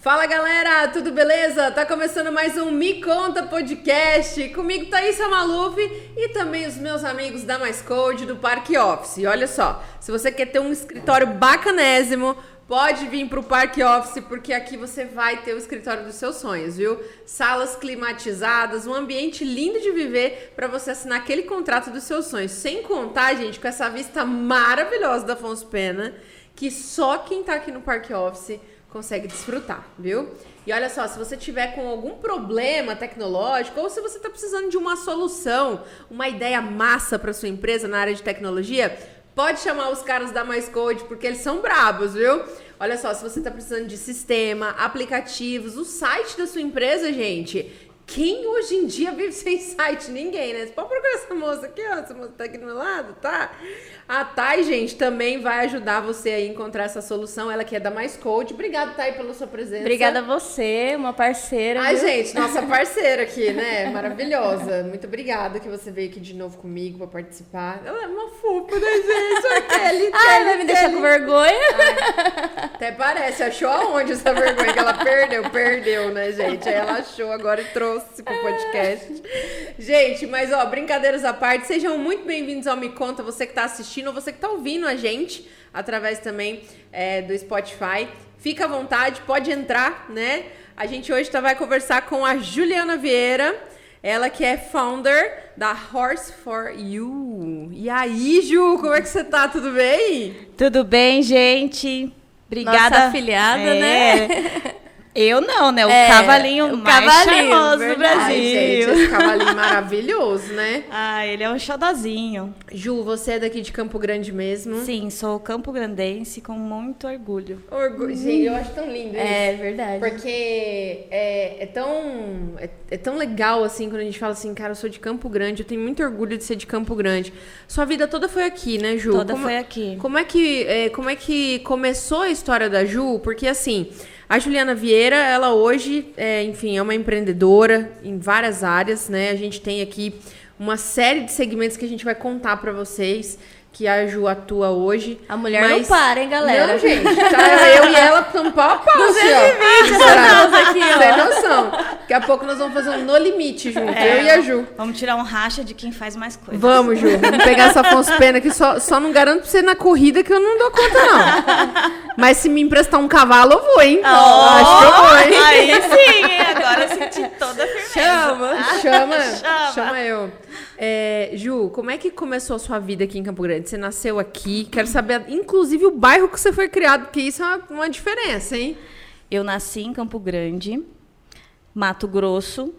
Fala galera, tudo beleza? Tá começando mais um Me Conta Podcast. Comigo Thaisa Maluf e também os meus amigos da Mais Code do Parque Office. E olha só, se você quer ter um escritório bacanésimo, pode vir pro Parque Office porque aqui você vai ter o escritório dos seus sonhos, viu? Salas climatizadas, um ambiente lindo de viver para você assinar aquele contrato dos seus sonhos. Sem contar, gente, com essa vista maravilhosa da Afonso Pena, que só quem tá aqui no Parque Office consegue desfrutar, viu? E olha só, se você tiver com algum problema tecnológico ou se você está precisando de uma solução, uma ideia massa para sua empresa na área de tecnologia, pode chamar os caras da Mais Code porque eles são brabos, viu? Olha só, se você está precisando de sistema, aplicativos, o site da sua empresa, gente, quem hoje em dia vive sem site? Ninguém, né? Você pode procurar essa moça aqui, ó. Essa moça tá aqui do meu lado, tá? A Thay, gente, também vai ajudar você a encontrar essa solução. Ela que é da Mais Code. Obrigada, Thay, pela sua presença. Obrigada a você, uma parceira. Ai, viu? gente, nossa parceira aqui, né? Maravilhosa. Muito obrigada que você veio aqui de novo comigo pra participar. Ela é uma fofa, né, gente? Olha Kelly, Ai, vai me deixar com vergonha? Ai, até parece. Achou aonde essa vergonha que ela perdeu? Perdeu, né, gente? Aí ela achou agora e trouxe pro podcast. Gente, mas ó, brincadeiras à parte, sejam muito bem-vindos ao Me Conta, você que tá assistindo ou você que tá ouvindo a gente através também é, do Spotify. Fica à vontade, pode entrar, né? A gente hoje tá, vai conversar com a Juliana Vieira. Ela que é founder da Horse for You. E aí, Ju, como é que você tá? Tudo bem? Tudo bem, gente? Obrigada. Nossa afiliada, É. né? Eu não, né? O É, cavalinho o mais cavalinho, charmoso do verdade. Gente, Brasil. esse cavalinho maravilhoso, né? Ah, ele é um xodozinho. Ju, você é daqui de Campo Grande mesmo? Sim, sou campo grandense com muito orgulho. Orgulho. Gente, eu acho tão lindo isso. É verdade. Porque é, é tão é, é tão legal assim quando a gente fala assim, cara, eu sou de Campo Grande, eu tenho muito orgulho de ser de Campo Grande. Sua vida toda foi aqui, né, Ju? Toda Como- foi aqui. Como é que é, como é que começou a história da Ju? Porque assim, a Juliana Vieira, ela hoje, é, enfim, é uma empreendedora em várias áreas, né? A gente tem aqui uma série de segmentos que a gente vai contar pra vocês que a Ju atua hoje. A mulher não Mas- para, hein, galera? Não, gente, tá eu e ela estamos pau a pau, assim, ó. essas aqui, ó. Sem noção. Daqui a pouco nós vamos fazer um no limite junto, eu e a Ju. Vamos tirar um racha de quem faz mais coisas. Vamos, Ju. Vamos pegar essa Afonso Pena que só, só não garanto pra você na corrida que eu não dou conta, não. Mas se me emprestar um cavalo, eu vou, hein? Acho que eu vou, hein? Aí sim, hein? agora eu senti toda a firmeza. Chama, chama, Chama. chama eu. É, Ju, como é que começou a sua vida aqui em Campo Grande? Você nasceu aqui, quero saber, inclusive, o bairro que você foi criado, porque isso é uma, uma diferença, hein? Eu nasci em Campo Grande, Mato Grosso.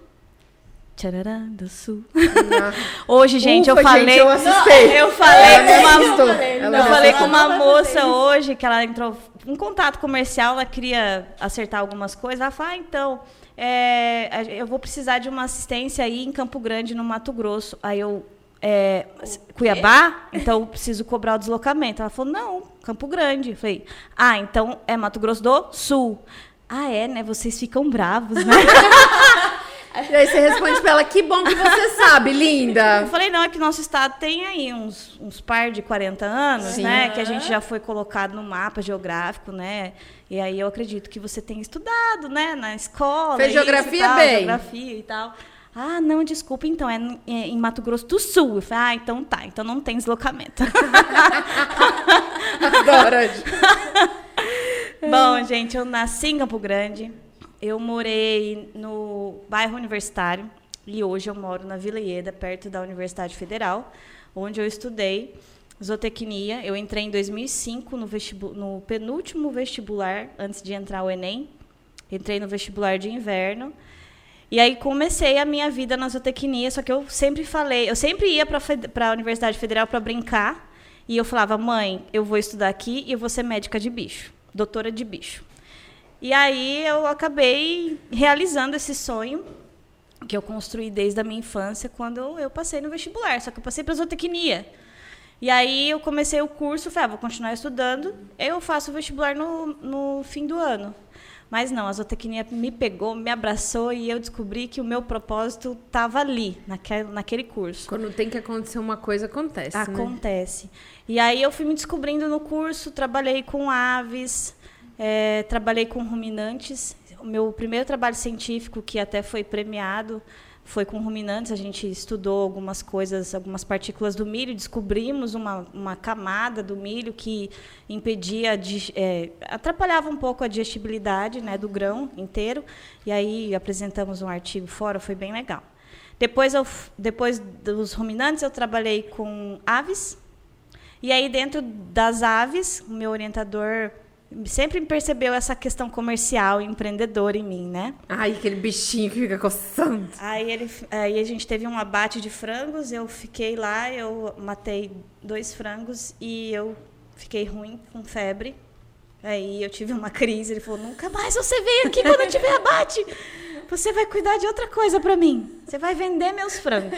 Tcharará do Sul. Hoje, gente, Ufa, eu falei. eu assustei. Eu falei Ela com uma, eu falei com uma Não, moça hoje que ela entrou em contato comercial, ela queria acertar algumas coisas. Ela falou: ah, então, é, eu vou precisar de uma assistência aí em Campo Grande, no Mato Grosso. Aí eu. É, Cuiabá, então eu preciso cobrar o deslocamento. Ela falou: não, Campo Grande. Eu falei: ah, então é Mato Grosso do Sul. Ah, é, né? Vocês ficam bravos, né? E aí você responde pra ela, que bom que você sabe, Eu linda. falei, não, é que nosso estado tem aí uns, uns par de 40 anos, Sim. né? Que a gente já foi colocado no mapa geográfico, né? E aí eu acredito que você tenha estudado, né? Na escola. Fez isso e geografia tal, bem. Geografia e tal. Ah, não, desculpa, então, é em- é em Mato Grosso do Sul. Eu falei, ah, então tá, então não tem deslocamento. Adoro. Bom, gente, eu nasci em Campo Grande. Eu morei no bairro universitário e hoje eu moro na Vila Ieda, perto da Universidade Federal, onde eu estudei zootecnia. Eu entrei em 2005 no, vestibu no penúltimo vestibular, antes de entrar o Enem. Entrei no vestibular de inverno. E aí comecei a minha vida na zootecnia, só que eu sempre falei, eu sempre ia para a Universidade Federal para brincar, e eu falava, mãe, eu vou estudar aqui e eu vou ser médica de bicho, doutora de bicho. E aí eu acabei realizando esse sonho que eu construí desde a minha infância, quando eu passei no vestibular, só que eu passei para zootecnia. E aí eu comecei o curso, falei, ah, vou continuar estudando, eu faço o vestibular no, no fim do ano. Mas não, a zootecnia me pegou, me abraçou e eu descobri que o meu propósito estava ali, naquele, naquele curso. Quando tem que acontecer uma coisa, acontece, né? Acontece. E aí eu fui me descobrindo no curso, trabalhei com aves, é, trabalhei com ruminantes. O meu primeiro trabalho científico, que até foi premiado, foi com ruminantes. A gente estudou algumas coisas, algumas partículas do milho, descobrimos uma, uma camada do milho que impedia, de, é, atrapalhava um pouco a digestibilidade né, do grão inteiro. E aí apresentamos um artigo fora, foi bem legal. Depois, eu, depois dos ruminantes, eu trabalhei com aves. E aí, dentro das aves, o meu orientador sempre percebeu essa questão comercial e empreendedora em mim, né? Ai, aquele bichinho que fica coçando. Aí, ele, aí a gente teve um abate de frangos, eu fiquei lá, eu matei dois frangos e eu fiquei ruim, com febre. Aí eu tive uma crise, ele falou, nunca mais você vem aqui quando tiver abate. Você vai cuidar de outra coisa para mim. Você vai vender meus frangos.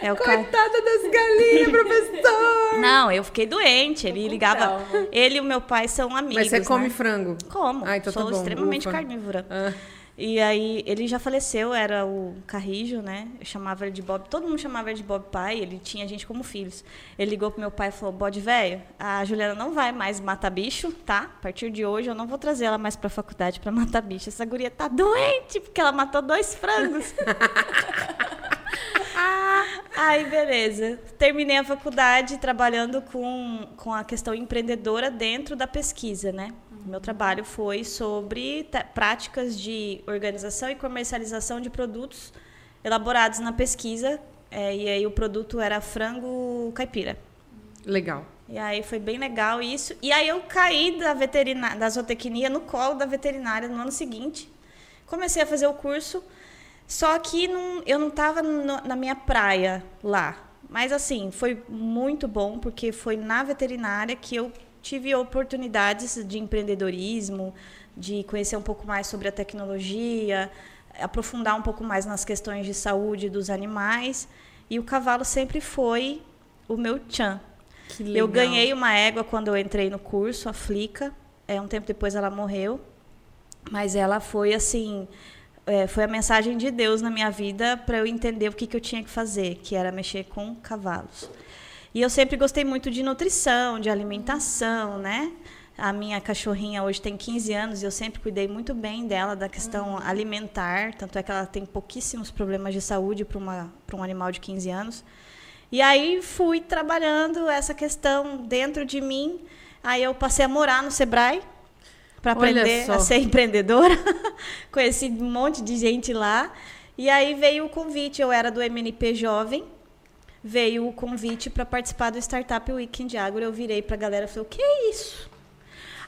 É o Coitada ca... das galinhas, professor! Não, eu fiquei doente. Ele ligava. Ele e o meu pai são amigos. Mas você né? come frango? Como. Ah, então Sou tá bom. extremamente Ufa. carnívora. Ah. E aí, ele já faleceu, era o Carrijo, né? Eu chamava ele de Bob. Todo mundo chamava ele de Bob pai, ele tinha a gente como filhos. Ele ligou pro meu pai e falou: Bode velho, a Juliana não vai mais matar bicho, tá? A partir de hoje eu não vou trazer ela mais pra faculdade pra matar bicho. Essa guria tá doente, porque ela matou dois frangos. Aí, beleza. Terminei a faculdade trabalhando com, com a questão empreendedora dentro da pesquisa, né? Meu trabalho foi sobre práticas de organização e comercialização de produtos elaborados na pesquisa. É, e aí o produto era frango caipira. Legal. E aí foi bem legal isso. E aí eu caí da veterinária, da zootecnia no colo da veterinária no ano seguinte. Comecei a fazer o curso, só que não, eu não estava na minha praia lá. Mas assim, foi muito bom, porque foi na veterinária que eu tive oportunidades de empreendedorismo, de conhecer um pouco mais sobre a tecnologia, aprofundar um pouco mais nas questões de saúde dos animais. E o cavalo sempre foi o meu tchan. Eu ganhei uma égua quando eu entrei no curso, a Flica. É, um tempo depois ela morreu. Mas ela foi assim. É, foi a mensagem de Deus na minha vida para eu entender o que, que eu tinha que fazer, que era mexer com cavalos. E eu sempre gostei muito de nutrição, de alimentação, né? A minha cachorrinha hoje tem 15 anos e eu sempre cuidei muito bem dela, da questão Uhum. alimentar. Tanto é que ela tem pouquíssimos problemas de saúde para um animal de 15 anos. E aí fui trabalhando essa questão dentro de mim. Aí eu passei a morar no Sebrae para aprender a ser empreendedora. Conheci um monte de gente lá. E aí veio o convite, eu era do MNP Jovem, veio o convite para participar do Startup Weekend Agro. Eu virei para a galera e falei: o que é isso?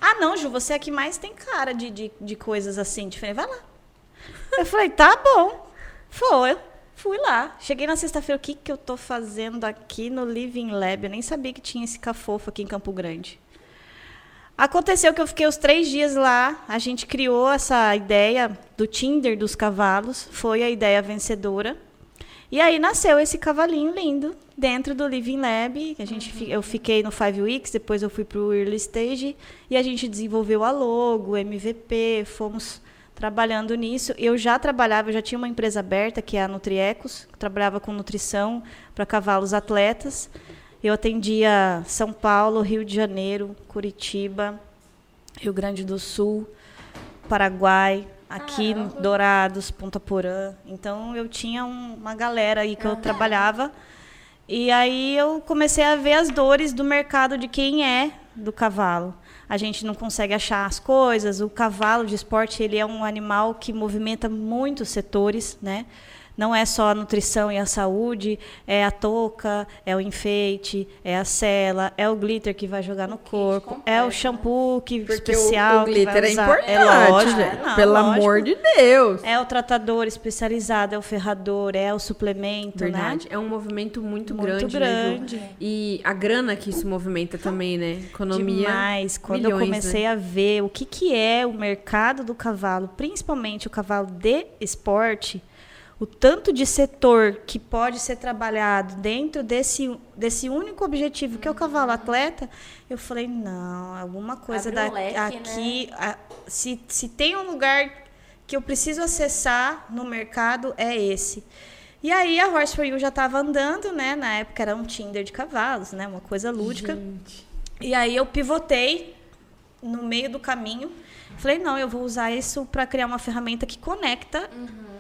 Ah, não, Ju, você é que mais tem cara de, de, de coisas assim diferentes. Vai lá. Eu falei: tá bom. Foi. Fui lá. Cheguei na sexta-feira, o que, que eu tô fazendo aqui no Living Lab? Eu nem sabia que tinha esse cafofo aqui em Campo Grande. Aconteceu que eu fiquei os três dias lá, a gente criou essa ideia do Tinder dos cavalos, foi a ideia vencedora. E aí nasceu esse cavalinho lindo dentro do Living Lab. A gente, fi- Eu fiquei no Five Weeks, depois eu fui para o Early Stage e a gente desenvolveu a logo, MVP, fomos trabalhando nisso. Eu já trabalhava, eu já tinha uma empresa aberta, que é a Nutriecos, que trabalhava com nutrição para cavalos atletas. Eu atendia São Paulo, Rio de Janeiro, Curitiba, Rio Grande do Sul, Paraguai, aqui em. Dourados, Ponta Porã. Então eu tinha um- uma galera aí que eu trabalhava. E aí eu comecei a ver as dores do mercado de quem é do cavalo. A gente não consegue achar as coisas. O cavalo de esporte ele é um animal que movimenta muitos setores, né? Não é só a nutrição e a saúde, é a touca, é o enfeite, é a sela, é o glitter que vai jogar no corpo, é o shampoo que Porque especial o, o glitter é importante, é lógico, gente. não, Pelo lógico. amor de Deus. É o tratador especializado, é o ferrador, é o suplemento, Verdade. né? É um movimento muito, Muito grande, né, grande. E a grana que isso movimenta também, né? Economia. Demais. Quando milhões, eu comecei né? a ver o que, que é o mercado do cavalo, principalmente o cavalo de esporte, o tanto de setor que pode ser trabalhado dentro desse, desse único objetivo, que é o cavalo atleta, eu falei, não, alguma coisa Abre um da, leque, aqui. a- se, se tem um lugar que eu preciso acessar no mercado, é esse. E aí a Horse for You já estava andando, né? Na época era um Tinder de cavalos, né? Uma coisa lúdica. E aí eu pivotei no meio do caminho. Falei, não, eu vou usar isso para criar uma ferramenta que conecta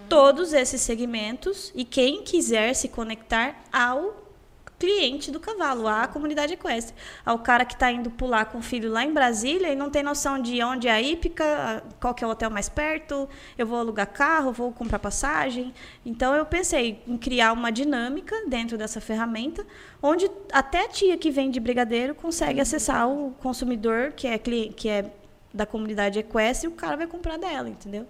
todos esses segmentos e quem quiser se conectar ao cliente do cavalo, à comunidade equestre. Ao cara que está indo pular com o filho lá em Brasília e não tem noção de onde é a hípica, qual que é o hotel mais perto, eu vou alugar carro, vou comprar passagem. Então eu pensei em criar uma dinâmica dentro dessa ferramenta, onde até a tia que vende brigadeiro consegue acessar o consumidor que é que é da comunidade equestre e o cara vai comprar dela, entendeu?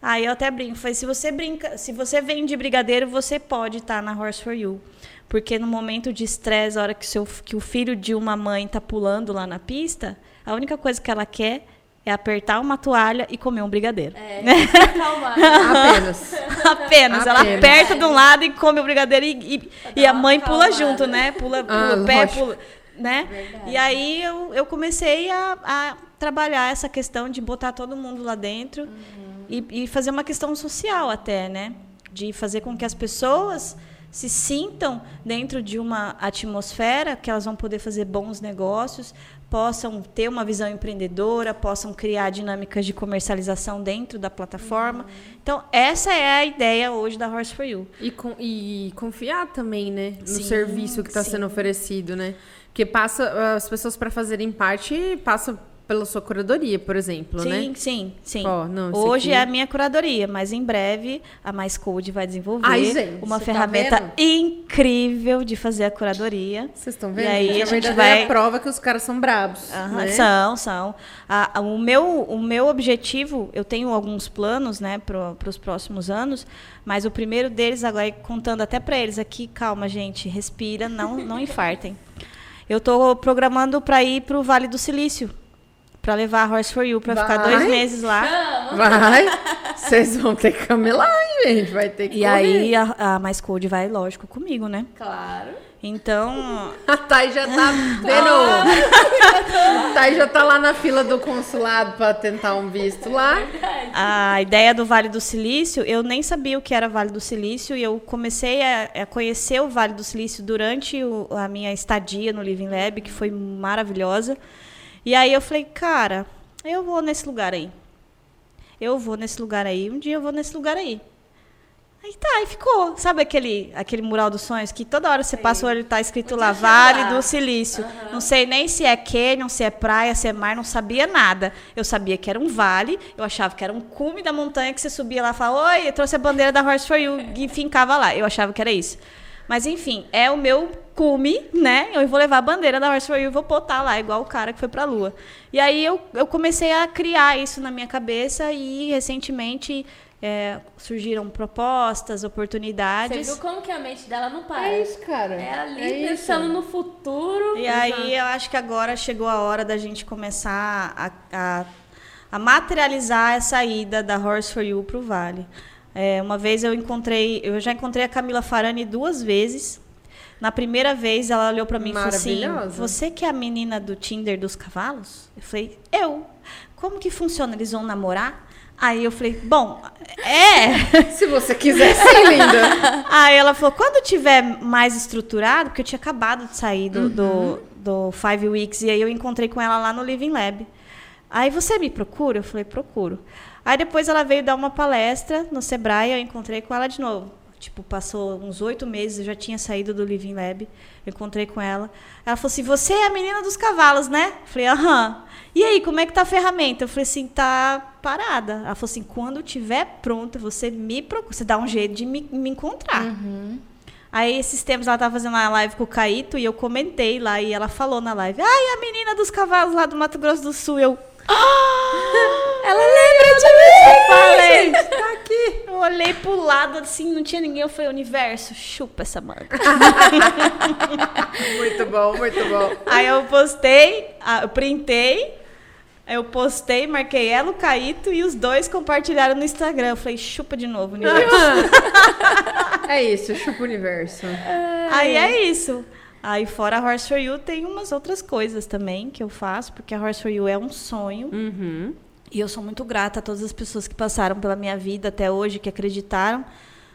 Aí eu até brinco, falei, se você brinca, se você vende brigadeiro, você pode estar na Horse for You. Porque no momento de estresse, a hora que, seu, que o filho de uma mãe tá pulando lá na pista, a única coisa que ela quer é apertar uma toalha e comer um brigadeiro. É, Né? calma. Apenas. Apenas. Ela Apenas. aperta de um lado e come o brigadeiro e, e, e a mãe pula junto, né? Pula, pula Ah, o pé, lógico. pula. Né? Verdade. E aí eu, eu comecei a, a trabalhar essa questão de botar todo mundo lá dentro Uhum. E, e fazer uma questão social até, né? De fazer com que as pessoas se sintam dentro de uma atmosfera que elas vão poder fazer bons negócios, possam ter uma visão empreendedora, possam criar dinâmicas de comercialização dentro da plataforma. Então, essa é a ideia hoje da Horse for You. E, con- e confiar também, né? No Sim, serviço que está sendo oferecido, né? Porque passa, as pessoas para fazerem parte passam pela sua curadoria, por exemplo, Sim, né? sim, sim. Não, isso Hoje aqui- é a minha curadoria, mas em breve a Mais Code vai desenvolver Ai, gente, uma tá ferramenta vendo? incrível de fazer a curadoria. Vocês estão E vendo? aí Gente, a a gente vai- prova que os caras são brabos, né? São, são. A- a- o, meu, o meu objetivo, eu tenho alguns planos né, para os próximos anos, mas o primeiro deles, agora contando até para eles aqui, calma, gente, respira, não, não infartem. Eu estou programando para ir para o Vale do Silício, para levar a Horse for You, para ficar dois meses lá. Vai, vocês vão ter que camelar, hein, gente? Vai ter que E correr. aí a, a Mais Code vai, lógico, comigo, né? Claro. Então, A Thay já tá vendo. A Thay já tá lá na fila do consulado para tentar um visto lá. a ideia do Vale do Silício, eu nem sabia o que era Vale do Silício e eu comecei a, a conhecer o Vale do Silício durante o- a minha estadia no Living Lab, que foi maravilhosa. E aí eu falei, cara, eu vou nesse lugar aí. Eu vou nesse lugar aí, um dia eu vou nesse lugar aí. Aí tá, e ficou. Sabe aquele, aquele mural dos sonhos que toda hora você passa o olho e tá escrito Muito lá, Vale lá. do Silício. Não sei nem se é canyon, se é praia, se é mar, não sabia nada. Eu sabia que era um vale, eu achava que era um cume da montanha que você subia lá e falava, oi, eu trouxe a bandeira da Horse for You e fincava lá. Eu achava que era isso. Mas enfim, é o meu cume, né? Eu vou levar a bandeira da Horse for You e vou botar lá, igual o cara que foi pra lua. E aí eu, eu comecei a criar isso na minha cabeça e recentemente é, surgiram propostas, Você oportunidades. viu como que a mente dela não para? É isso, cara. É ali É isso. pensando no futuro. E aí eu acho que agora chegou a hora da gente começar a, a, a materializar essa ida da Horse for You pro Vale. É, uma vez eu encontrei, eu já encontrei a Camila Farani duas vezes. Na primeira vez ela olhou para mim e falou assim. Você que é a menina do Tinder dos cavalos? Eu falei: Eu. Como que funciona? Eles vão namorar? Aí eu falei: Bom, é. Se você quiser sim, linda. Aí ela falou, quando tiver mais estruturado, porque eu tinha acabado de sair do, Uhum. do, do Five Weeks, e aí eu encontrei com ela lá no Living Lab. Aí você me procura? Eu falei, procuro. Aí depois ela veio dar uma palestra no Sebrae, eu encontrei com ela de novo. Tipo, passou uns oito meses, eu já tinha saído do Living Lab, eu encontrei com ela. Ela falou assim, você é a menina dos cavalos, né? Eu falei, aham. E aí, como é que tá a ferramenta? Eu falei assim, tá parada. Ela falou assim, quando tiver pronta, você me procura, você dá um jeito de me, me encontrar. Aí, esses tempos, ela tava fazendo uma live com o Caíto e eu comentei lá e ela falou na live: Ai, a menina dos cavalos lá do Mato Grosso do Sul. Eu. "Ah!" Ela lembra de mim! Eu falei. Tá aqui. Eu olhei pro lado assim, não tinha ninguém. Eu falei: Universo, chupa essa manga. Muito bom, muito bom. Aí eu postei, eu printei. Eu postei, marquei ela, o Caíto, e os dois compartilharam no Instagram. Eu falei, chupa de novo, universo. É isso, chupa o universo. Aí é isso. Aí fora a Horse for You, tem umas outras coisas também que eu faço, porque a Horse for You é um sonho. Uhum. E eu sou muito grata a todas as pessoas que passaram pela minha vida até hoje, que acreditaram.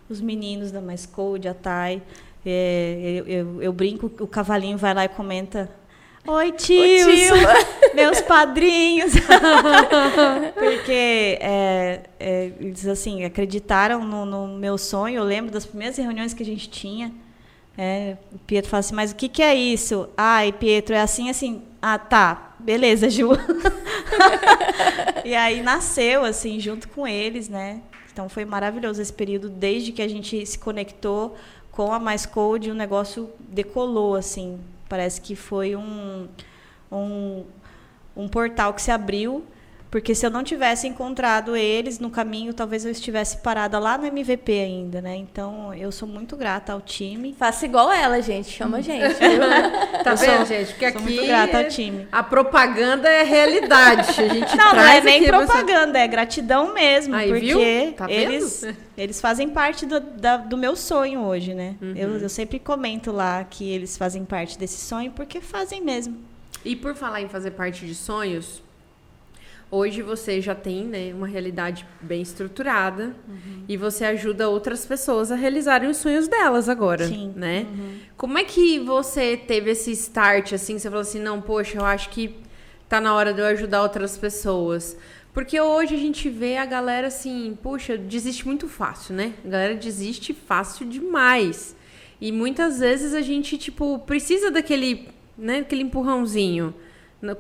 Os meninos da Mais Code, a Thay. É, eu, eu- eu brinco, o cavalinho vai lá e comenta. Oi, tios! Meus padrinhos! Porque é, é, eles assim, acreditaram no, no meu sonho. Eu lembro das primeiras reuniões que a gente tinha. É, o Pietro fala assim, mas o que, que é isso? Ai, Pietro, é assim, assim. Ah, tá. Beleza, Ju. e aí nasceu, assim, junto com eles, né? Então foi maravilhoso esse período, desde que a gente se conectou com a Mais Code, o negócio decolou, assim. Parece que foi um, um, um portal que se abriu, porque se eu não tivesse encontrado eles no caminho, talvez eu estivesse parada lá no MVP ainda, né? Então eu sou muito grata ao time. Faça igual ela, gente. Chama a gente. viu? Tá Eu vendo, sou- gente? Porque sou aqui muito grata ao time. a propaganda é realidade. A gente Não, não é nem pra você- propaganda, é gratidão mesmo, Aí, porque viu? Tá eles eles fazem parte do, da- do meu sonho hoje, né? Uhum. Eu, eu sempre comento lá que eles fazem parte desse sonho porque fazem mesmo. E por falar em fazer parte de sonhos, hoje você já tem né, uma realidade bem estruturada Uhum. e você ajuda outras pessoas a realizarem os sonhos delas agora, Sim. Uhum. né? Como é que você teve esse start assim? Você falou assim, não, poxa, eu acho que tá na hora de eu ajudar outras pessoas. Porque hoje a gente vê a galera assim, puxa, desiste muito fácil, né? A galera desiste fácil demais. E muitas vezes a gente, tipo, precisa daquele, né, aquele empurrãozinho.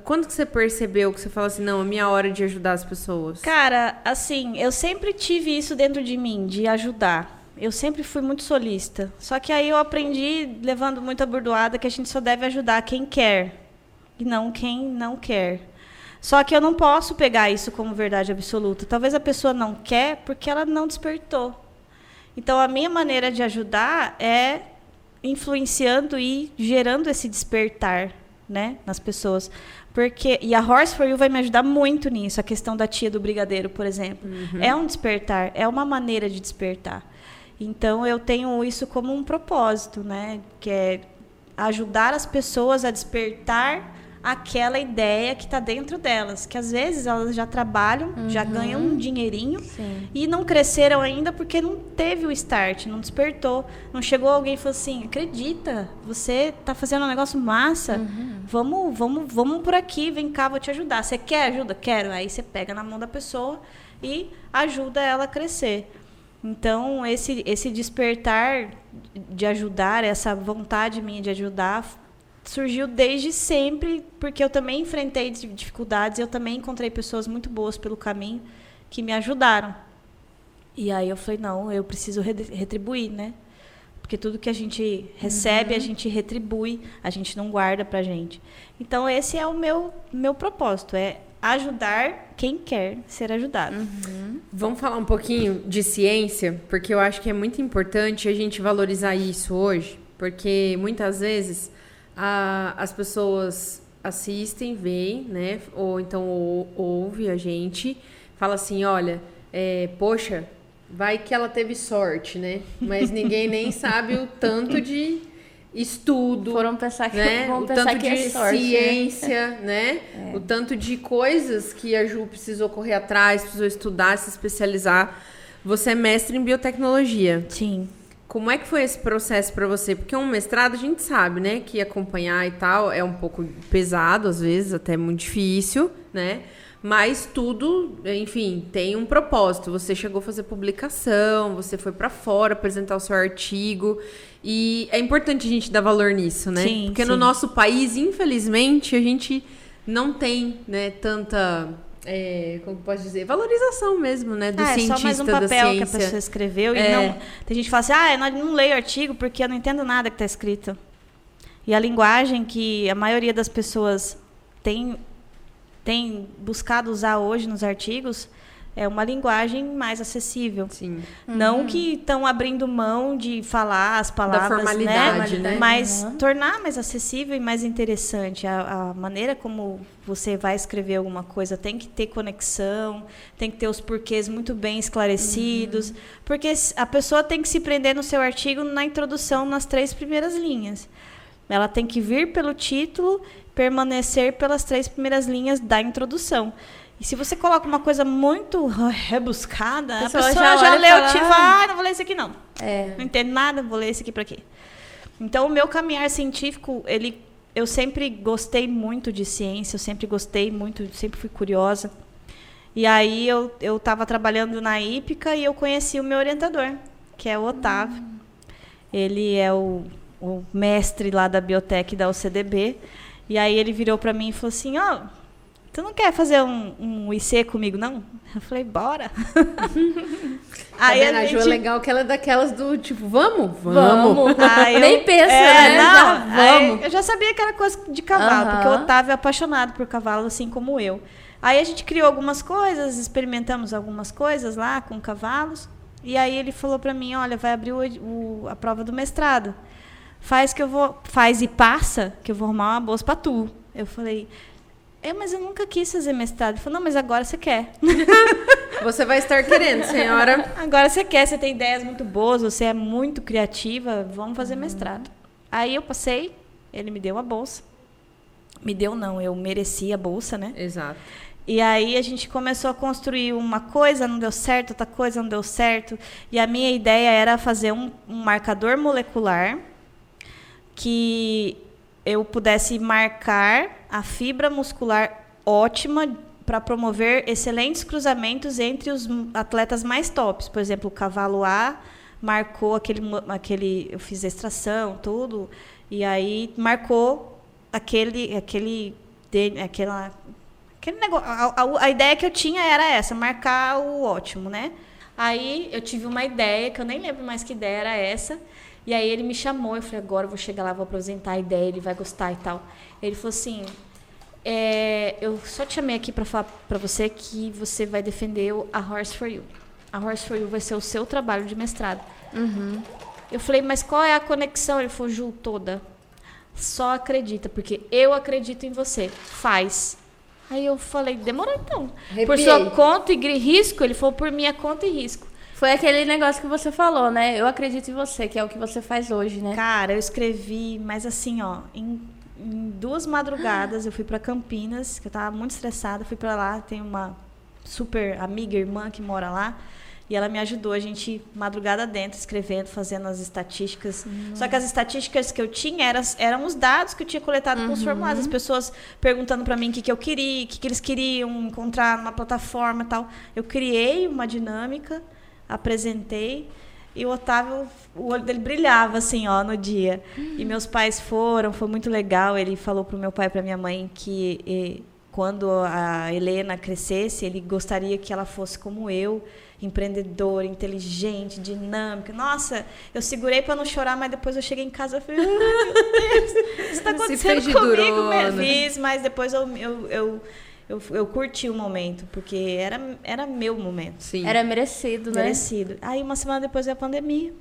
Quando que você percebeu que você fala assim, não, é minha hora de ajudar as pessoas? Cara, assim, eu sempre tive isso dentro de mim, de ajudar. Eu sempre fui muito solista. Só que aí eu aprendi, levando muita burdoada, que a gente só deve ajudar quem quer e não quem não quer. Só que eu não posso pegar isso como verdade absoluta. Talvez a pessoa não quer porque ela não despertou. Então a minha maneira de ajudar é influenciando e gerando esse despertar, né, nas pessoas. Porque e a Horse for You vai me ajudar muito nisso, a questão da tia do brigadeiro, por exemplo. É um despertar, é uma maneira de despertar. Então eu tenho isso como um propósito, né, que é ajudar as pessoas a despertar aquela ideia que está dentro delas, que às vezes elas já trabalham, já ganham um dinheirinho Sim. e não cresceram ainda porque não teve o start, não despertou. Não chegou alguém e falou assim: acredita, você tá fazendo um negócio massa, vamos, vamos, vamos por aqui, vem cá, vou te ajudar. Você quer ajuda? Quero. Aí você pega na mão da pessoa e ajuda ela a crescer. Então, esse, esse despertar de ajudar, essa vontade minha de ajudar, surgiu desde sempre, porque eu também enfrentei di- dificuldades, eu também encontrei pessoas muito boas pelo caminho que me ajudaram. E aí eu falei, não, eu preciso re- retribuir, né? Porque tudo que a gente recebe, a gente retribui, a gente não guarda pra gente. Então esse é o meu meu propósito, é ajudar quem quer ser ajudado. Vamos falar um pouquinho de ciência, porque eu acho que é muito importante a gente valorizar isso hoje, porque muitas vezes a- as pessoas assistem, veem, né? Ou então ou, ouve a gente, fala assim, olha, é, poxa, vai que ela teve sorte, né? Mas ninguém nem sabe o tanto de estudo, Foram pensar que, né? vão o pensar tanto que de é sorte. né? ciência, né? O tanto de coisas que a Ju precisou correr atrás, precisou estudar, se especializar. Você é mestre em biotecnologia. Sim. Como é que foi esse processo para você? Porque um mestrado a gente sabe, né, que acompanhar e tal é um pouco pesado às vezes, até muito difícil, né? Mas tudo, enfim, tem um propósito. Você chegou a fazer publicação, você foi para fora apresentar o seu artigo e é importante a gente dar valor nisso, né? Sim, Porque no sim. nosso país, infelizmente, a gente não tem, né, tanta é, como posso dizer, valorização mesmo, né, do Ah, é cientista só mais um papel que a pessoa escreveu É. e não. Tem gente que fala assim, ah, eu não leio artigo porque eu não entendo nada que está escrito. E a linguagem que a maioria das pessoas tem, tem buscado usar hoje nos artigos É uma linguagem mais acessível. Sim. Não que estão abrindo mão de falar as palavras, formalidade, né? né? Mas Uhum. tornar mais acessível e mais interessante. A, a maneira como você vai escrever alguma coisa tem que ter conexão, tem que ter os porquês muito bem esclarecidos. Uhum. Porque a pessoa tem que se prender no seu artigo na introdução, nas três primeiras linhas. Ela tem que vir pelo título, permanecer pelas três primeiras linhas da introdução. E se você coloca uma coisa muito rebuscada, a pessoa pessoa, já já, leu fala, o título e "Ah." fala, ah, não vou ler esse aqui não. É. Não entendo nada, vou ler esse aqui para quê? Então, o meu caminhar científico, ele, eu sempre gostei muito de ciência, eu sempre gostei muito, sempre fui curiosa. E aí eu eu estava trabalhando na Ípica e eu conheci o meu orientador, que é o Otávio. Ele é o, o mestre lá da biotech da UCDB. E aí ele virou para mim e falou assim, ó, tu não quer fazer um, um IC comigo, não? Eu falei, bora. Aí a a Ju é gente- legal que ela é daquelas do tipo, vamos? Vamos. Aí eu- Nem pensa, é, né? Não, Já, vamos. eu já sabia que era coisa de cavalo, porque o Otávio é apaixonado por cavalo, assim como eu. Aí a gente criou algumas coisas, experimentamos algumas coisas lá com cavalos. E aí ele falou pra mim, olha, vai abrir o, o- a prova do mestrado. Faz que eu vou, faz e passa, que eu vou arrumar uma bolsa pra tu. Eu falei, é, mas eu nunca quis fazer mestrado. Ele falou, não, mas agora você quer. Você vai estar querendo, senhora. Agora você quer, você tem ideias muito boas, você é muito criativa, vamos fazer mestrado. Aí eu passei, ele me deu a bolsa. Me deu não, eu mereci a bolsa, né? Exato. E aí a gente começou a construir uma coisa, não deu certo, outra coisa não deu certo. E a minha ideia era fazer um, um marcador molecular que eu pudesse marcar a fibra muscular ótima para promover excelentes cruzamentos entre os atletas mais tops. Por exemplo, o cavalo A marcou aquele, aquele eu fiz extração, tudo, e aí marcou aquele aquele aquela aquele negócio, a, a- a ideia que eu tinha era essa, marcar o ótimo, né? Aí eu tive uma ideia, que eu nem lembro mais que ideia era essa. E aí ele me chamou, eu falei, agora eu vou chegar lá, vou apresentar a ideia, ele vai gostar e tal. Ele falou assim, é, eu só te chamei aqui para falar para você que você vai defender o- a Horse for You. A Horse for You vai ser o seu trabalho de mestrado. Eu falei, mas qual é a conexão? Ele falou, Ju, toda. Só acredita, porque eu acredito em você. Faz. Aí eu falei, demorou então. Por sua conta e risco? Ele falou, por minha conta e risco. Foi aquele negócio que você falou, né? Eu acredito em você, que é o que você faz hoje, né? Cara, eu escrevi, mas assim, ó, em, em duas madrugadas eu fui pra Campinas, que eu tava muito estressada, fui pra lá, tem uma super amiga, irmã que mora lá, e ela me ajudou, a gente madrugada dentro, escrevendo, fazendo as estatísticas. Só que as estatísticas que eu tinha eram, eram os dados que eu tinha coletado com os formulários, as pessoas perguntando pra mim o que, que eu queria, o que, que eles queriam encontrar numa plataforma e tal. Eu criei uma dinâmica, apresentei, e o Otávio, o olho dele brilhava assim, ó, no dia. E meus pais foram, foi muito legal. Ele falou pro meu pai e pra minha mãe que eh, quando a Helena crescesse, ele gostaria que ela fosse como eu, empreendedora, inteligente, dinâmica. Nossa, eu segurei para não chorar, mas depois eu cheguei em casa e falei, "Ai, meu Deus, isso está acontecendo comigo durona. mas depois eu, eu, eu, eu, eu curti o momento, porque era, era meu momento. Sim. Era merecido, né? Merecido. Aí uma semana depois veio a pandemia.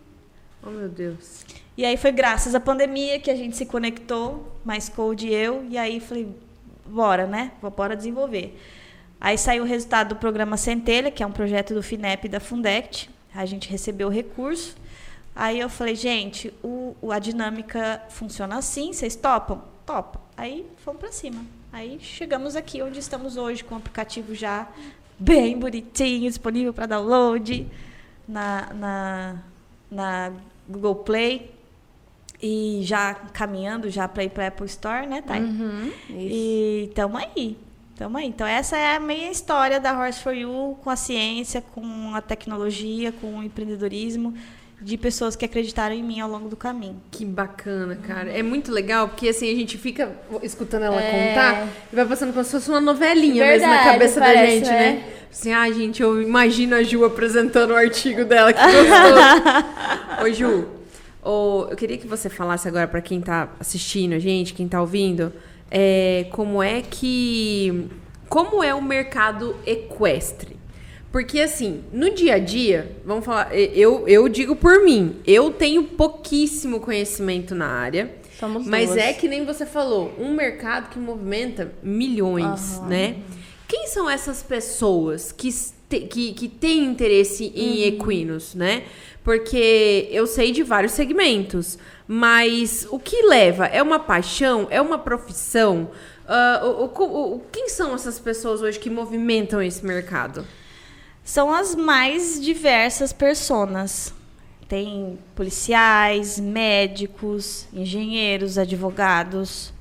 Oh, meu Deus. E aí foi graças à pandemia que a gente se conectou, mais Code e eu, e aí falei, bora, né? Bora desenvolver. Aí saiu o resultado do programa Centelha, que é um projeto do FINEP e da Fundect. A gente recebeu o recurso. Aí eu falei, gente, o, o- a dinâmica funciona assim, vocês topam? Topa. Aí fomos para cima. Aí chegamos aqui onde estamos hoje, com o aplicativo já bem bonitinho, disponível para download na, na, na Google Play e já caminhando já para ir para Apple Store, né, Thay? Uhum, isso. E tamo aí. Tamo aí. Então, essa é a minha história da Horse for You com a ciência, com a tecnologia, com o empreendedorismo, de pessoas que acreditaram em mim ao longo do caminho. Que bacana, cara. É muito legal, porque assim, a gente fica escutando ela É. contar e vai passando como se fosse uma novelinha mesmo na Verdade, cabeça da parece, gente, né? né? Assim, ah, gente, eu imagino a Ju apresentando o artigo dela, que gostoso. Ô, Ju, ô, eu queria que você falasse agora pra quem tá assistindo a gente, quem tá ouvindo, é, como é que... Como é o mercado equestre? Porque assim, no dia a dia, vamos falar, eu, eu digo por mim, eu tenho pouquíssimo conhecimento na área. Somos mas duas. é que nem você falou, um mercado que movimenta milhões, né? Quem são essas pessoas que, te- que, que têm interesse em equinos, né? Porque eu sei de vários segmentos, mas o que leva? É uma paixão? É uma profissão? Ah, o- o- o- quem são essas pessoas hoje que movimentam esse mercado? São as mais diversas personas. Tem policiais, médicos, engenheiros, advogados,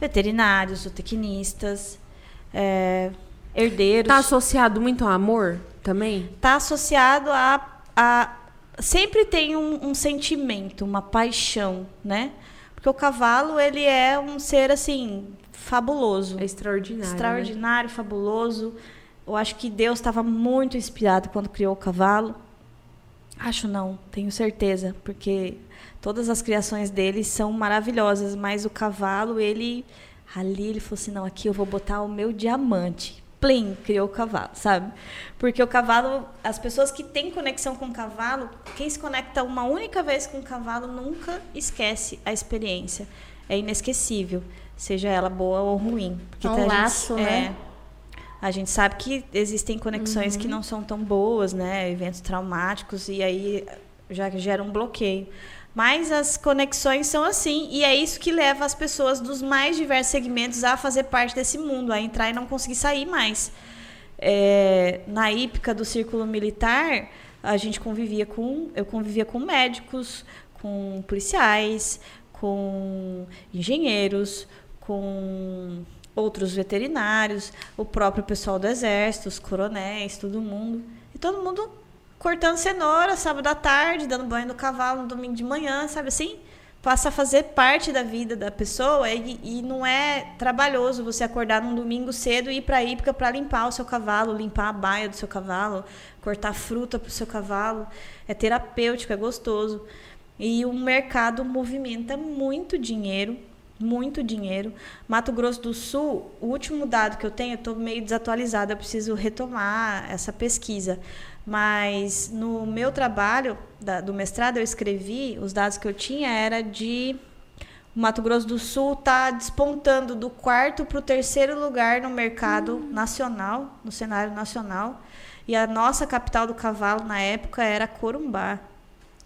veterinários, zootecnistas, é, herdeiros. Tá associado muito ao amor também? Está associado a, a sempre tem um, um sentimento, uma paixão, né? Porque o cavalo ele é um ser assim fabuloso, É extraordinário. né? extraordinário, fabuloso. Eu acho que Deus estava muito inspirado quando criou o cavalo. Acho não, tenho certeza, porque todas as criações dele são maravilhosas, mas o cavalo, ele ali ele falou assim, não, aqui eu vou botar o meu diamante. Plim, criou o cavalo, sabe? Porque o cavalo, as pessoas que têm conexão com o cavalo, quem se conecta uma única vez com o cavalo nunca esquece a experiência. É inesquecível, seja ela boa ou ruim. Porque É um gente- laço, né? é, a gente sabe que existem conexões que não são tão boas, né? Eventos traumáticos, e aí já gera um bloqueio. Mas as conexões são assim, e é isso que leva as pessoas dos mais diversos segmentos a fazer parte desse mundo, a entrar e não conseguir sair mais. É, na hípica do círculo militar, a gente convivia com. Eu convivia com médicos, com policiais, com engenheiros, com outros veterinários, o próprio pessoal do exército, os coronéis, todo mundo. E todo mundo cortando cenoura, sábado à tarde, dando banho no cavalo no domingo de manhã, sabe assim? Passa a fazer parte da vida da pessoa e, e não é trabalhoso você acordar num domingo cedo e ir para a hípica para limpar o seu cavalo, limpar a baia do seu cavalo, cortar fruta para o seu cavalo. É terapêutico, é gostoso. E o mercado movimenta muito dinheiro, muito dinheiro. Mato Grosso do Sul, o último dado que eu tenho, eu estou meio desatualizada, eu preciso retomar essa pesquisa. Mas no meu trabalho da- do mestrado, eu escrevi, os dados que eu tinha era de o Mato Grosso do Sul está despontando do quarto para o terceiro lugar no mercado nacional, no cenário nacional. E a nossa capital do cavalo na época era Corumbá,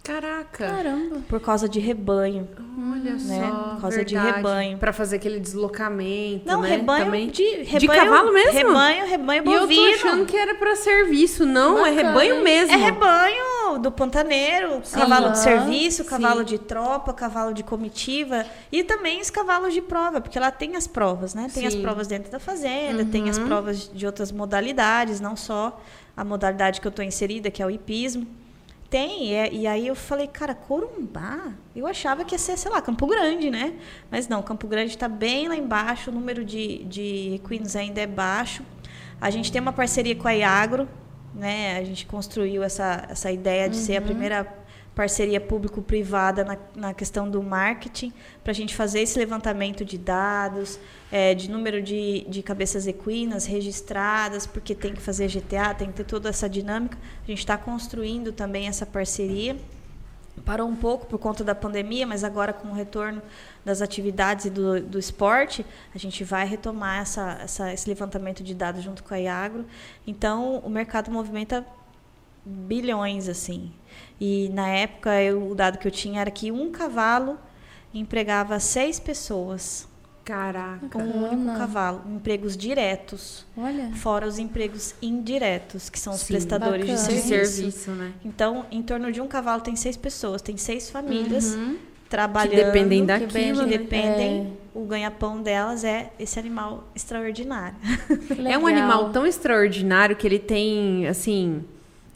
Caraca. Caramba. por causa de rebanho. Olha Né? só. Por causa de verdade. rebanho. Pra fazer aquele deslocamento, Não, né? rebanho Também. de rebanho, cavalo mesmo? Rebanho, rebanho E eu bovino. tô achando que era pra serviço. Não, é Bacana. rebanho mesmo. É rebanho do pantaneiro, cavalo de serviço, cavalo sim. de tropa, cavalo de comitiva e também os cavalos de prova, porque lá tem as provas, né? Tem as Sim. Uhum. provas dentro da fazenda, tem as provas de outras modalidades, não só a modalidade que eu estou inserida, que é o hipismo. Tem, e, é- e aí eu falei, cara, Corumbá? Eu achava que ia ser, sei lá, Campo Grande, né? Mas não, Campo Grande está bem lá embaixo, o número de, de equinos ainda é baixo. A gente tem uma parceria com a Iagro, né? A gente construiu essa, essa ideia de ser a primeira parceria público-privada na, na questão do marketing, para a gente fazer esse levantamento de dados, eh, de número de, de cabeças equinas registradas, porque tem que fazer GTA, tem que ter toda essa dinâmica. A gente está construindo também essa parceria. Parou um pouco por conta da pandemia, mas agora com o retorno das atividades e do, do esporte, a gente vai retomar essa, essa, esse levantamento de dados junto com a Iagro. Então, o mercado movimenta bilhões, assim. E na época, eu- o dado que eu tinha era que um cavalo empregava seis pessoas. Caraca. Um único cavalo. Empregos diretos. Olha. Fora os empregos indiretos, que são os Sim. prestadores de Bacana. De serviço. serviço, né? Então, em torno de um cavalo tem seis pessoas, tem seis famílias trabalhando. Que dependem que daquilo, que né? dependem. O ganha-pão delas é esse animal extraordinário. Que É um animal tão extraordinário que ele tem, assim,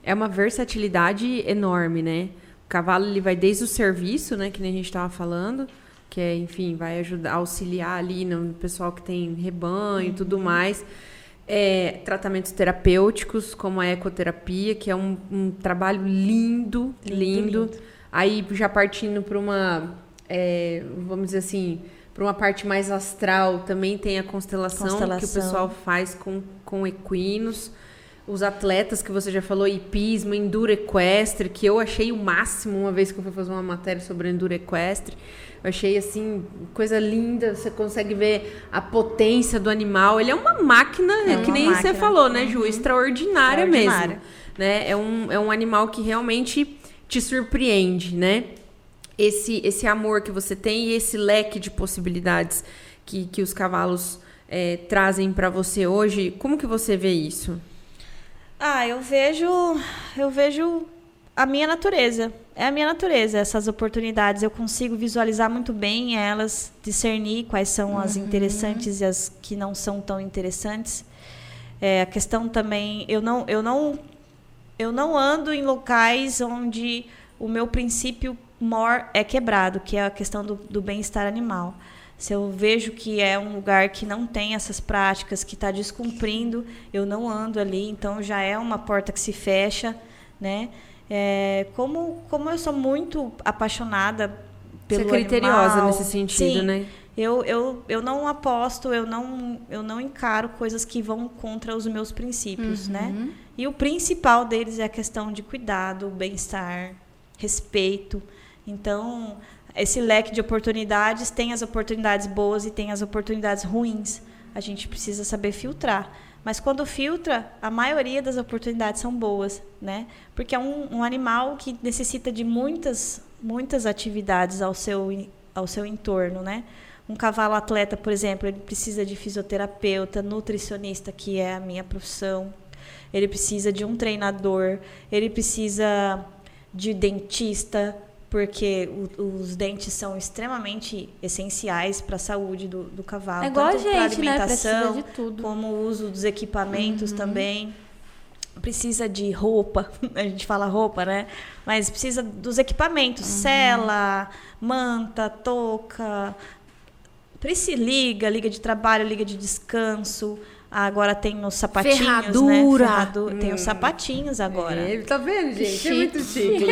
é uma versatilidade enorme, né? O cavalo ele vai desde o serviço, né, que nem a gente estava falando, que é, enfim, vai ajudar, auxiliar ali no pessoal que tem rebanho e tudo mais. É, tratamentos terapêuticos, como a ecoterapia, que é um, um trabalho lindo, lindo. Lindo, lindo. Aí já partindo para uma, é, vamos dizer assim, para uma parte mais astral, também tem a constelação, que o Constelação. pessoal faz com, com equinos. Os atletas que você já falou, hipismo, enduro equestre, que eu achei o máximo uma vez que eu fui fazer uma matéria sobre enduro equestre. Eu achei assim, coisa linda, você consegue ver a potência do animal. Ele é uma máquina, É que uma nem você máquina. falou, né, Ju? Extraordinária, Extraordinária. mesmo. Né? É, um, é um animal que realmente te surpreende, né? Esse, esse amor que você tem e esse leque de possibilidades que, que os cavalos é, trazem para você hoje, como que você vê isso? Ah, eu vejo, eu vejo a minha natureza. É a minha natureza, essas oportunidades. Eu consigo visualizar muito bem elas, discernir quais são as interessantes e as que não são tão interessantes. É, a questão também, eu não, eu não, eu não ando em locais onde o meu princípio mor é quebrado, que é a questão do, do bem-estar animal. Se eu vejo que é um lugar que não tem essas práticas, que está descumprindo, eu não ando ali, então já é uma porta que se fecha, né? É, como, como eu sou muito apaixonada Você pelo é criteriosa animal, nesse sentido, sim, né? eu, eu, eu não aposto, eu não, eu não encaro coisas que vão contra os meus princípios, né? E o principal deles é a questão de cuidado, bem-estar, respeito. Então, esse leque de oportunidades tem as oportunidades boas e tem as oportunidades ruins. A gente precisa saber filtrar. Mas quando filtra, a maioria das oportunidades são boas, né? Porque é um, um animal que necessita de muitas, muitas atividades ao seu, ao seu entorno, né? Um cavalo atleta, por exemplo, ele precisa de fisioterapeuta, nutricionista, que é a minha profissão. Ele precisa de um treinador, ele precisa de dentista, porque o- os dentes são extremamente essenciais para a saúde do, do cavalo. É igual a tanto gente, né? Alimentação, de tudo. como o uso dos equipamentos também. Precisa de roupa, a gente fala roupa, né? Mas precisa dos equipamentos, sela, manta, touca. Precisa liga, liga de trabalho, liga de descanso. Agora tem os sapatinhos, Ferradura. né? Ferradu- Tem os Hum. sapatinhos agora. É, tá vendo, gente? É Chique. muito chique.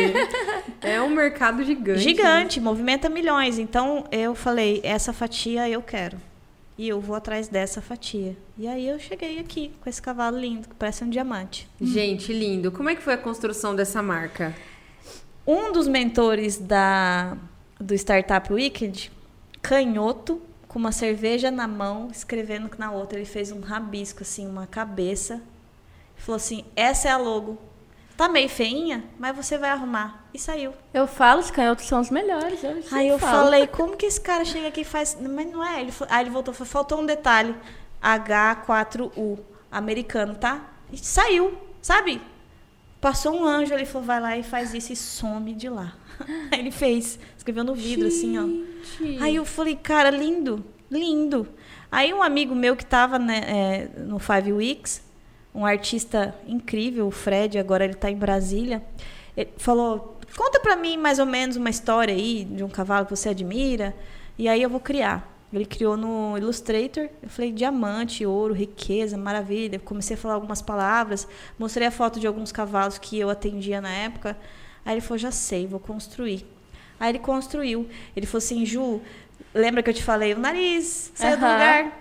é um mercado gigante. Gigante, movimenta milhões. Então eu falei, essa fatia eu quero. E eu vou atrás dessa fatia. E aí eu cheguei aqui com esse cavalo lindo, que parece um diamante. Gente, lindo. Como é que foi a construção dessa marca? Um dos mentores da, do Startup Weekend, canhoto, com uma cerveja na mão, escrevendo na outra. Ele fez um rabisco, assim, uma cabeça. Falou assim: essa é a logo. Tá meio feinha, mas você vai arrumar. E saiu. Eu falo, os canhotos são os melhores. Eu Aí eu falo. falei, como que esse cara chega aqui e faz. Mas não é. Ele, aí ele voltou e falou, faltou um detalhe. H4U, americano, tá? E saiu, sabe? Passou um anjo ali e falou, vai lá e faz isso e some de lá. Aí ele fez, escreveu no vidro, assim, ó. Gente. Aí eu falei, cara, lindo, lindo. Aí um amigo meu que estava né, é, no Five Weeks, um artista incrível, o Fred, agora ele está em Brasília, ele falou, conta pra mim mais ou menos uma história aí de um cavalo que você admira, e aí eu vou criar. Ele criou no Illustrator, eu falei diamante, ouro, riqueza, maravilha. Comecei a falar algumas palavras, mostrei a foto de alguns cavalos que eu atendia na época. Aí ele falou, já sei, vou construir. Aí ele construiu. Ele falou assim, Ju, lembra que eu te falei, o nariz saiu do Aham. lugar.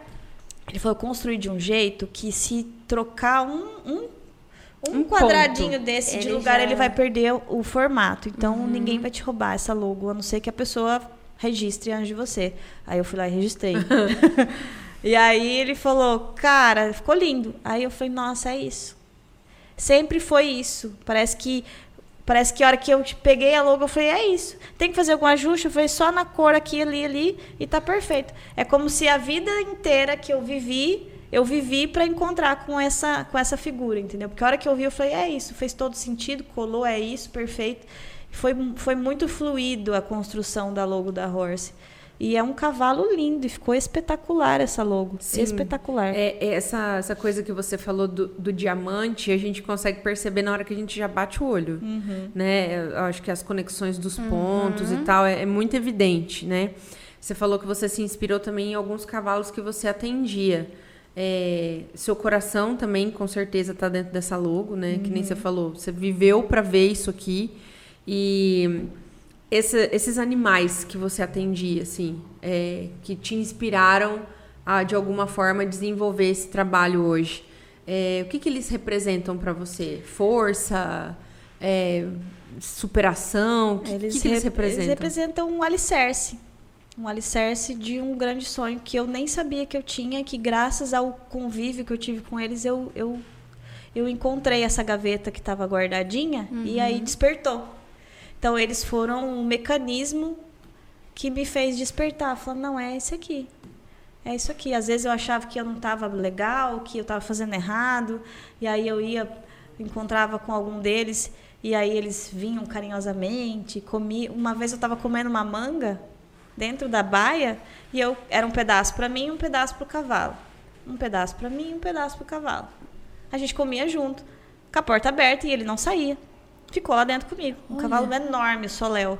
Ele falou, construir de um jeito que se trocar um, um, um, Um quadradinho ponto. desse de Ele lugar, já- ele vai perder o, o formato. Então, ninguém vai te roubar essa logo, a não ser que a pessoa registre antes de você. Aí eu fui lá e registrei. e aí ele falou, cara, ficou lindo. Aí eu falei, nossa, é isso. Sempre foi isso. Parece que parece que a hora que eu peguei a logo, eu falei, é isso. Tem que fazer algum ajuste? Eu falei, só na cor aqui, ali, ali, e tá perfeito. É como se a vida inteira que eu vivi, eu vivi para encontrar com essa, com essa figura, entendeu? Porque a hora que eu vi, eu falei, é isso, fez todo sentido, colou, é isso, perfeito. Foi, foi muito fluido a construção da logo da Horse. E é um cavalo lindo, e ficou espetacular essa logo. Sim. Espetacular. É, é essa, essa coisa que você falou do, do diamante, a gente consegue perceber na hora que a gente já bate o olho. Né? Eu acho que as conexões dos pontos e tal é, é muito evidente, né? Você falou que você se inspirou também em alguns cavalos que você atendia. É, seu coração também, com certeza, está dentro dessa logo, né? Que nem você falou. Você viveu para ver isso aqui. E esse- esses animais que você atendia, assim, é, que te inspiraram a, de alguma forma, desenvolver esse trabalho hoje. é, o que, que eles representam para você? Força, é, superação? O que, Eles, que, que eles rep- representam? eles representam um alicerce. Um alicerce de um grande sonho que eu nem sabia que eu tinha, que graças ao convívio que eu tive com eles, eu, eu, eu encontrei essa gaveta que estava guardadinha e aí despertou. Então, eles foram um mecanismo que me fez despertar. Falando, não, é esse aqui. É isso aqui. Às vezes eu achava que eu não estava legal, que eu estava fazendo errado, e aí eu ia, encontrava com algum deles, e aí eles vinham carinhosamente, comi. Uma vez eu estava comendo uma manga dentro da baia, e eu era um pedaço para mim e um pedaço para o cavalo. Um pedaço para mim e um pedaço para o cavalo. A gente comia junto, com a porta aberta, e ele não saía. Ficou lá dentro comigo. Um cavalo enorme, o Soléu.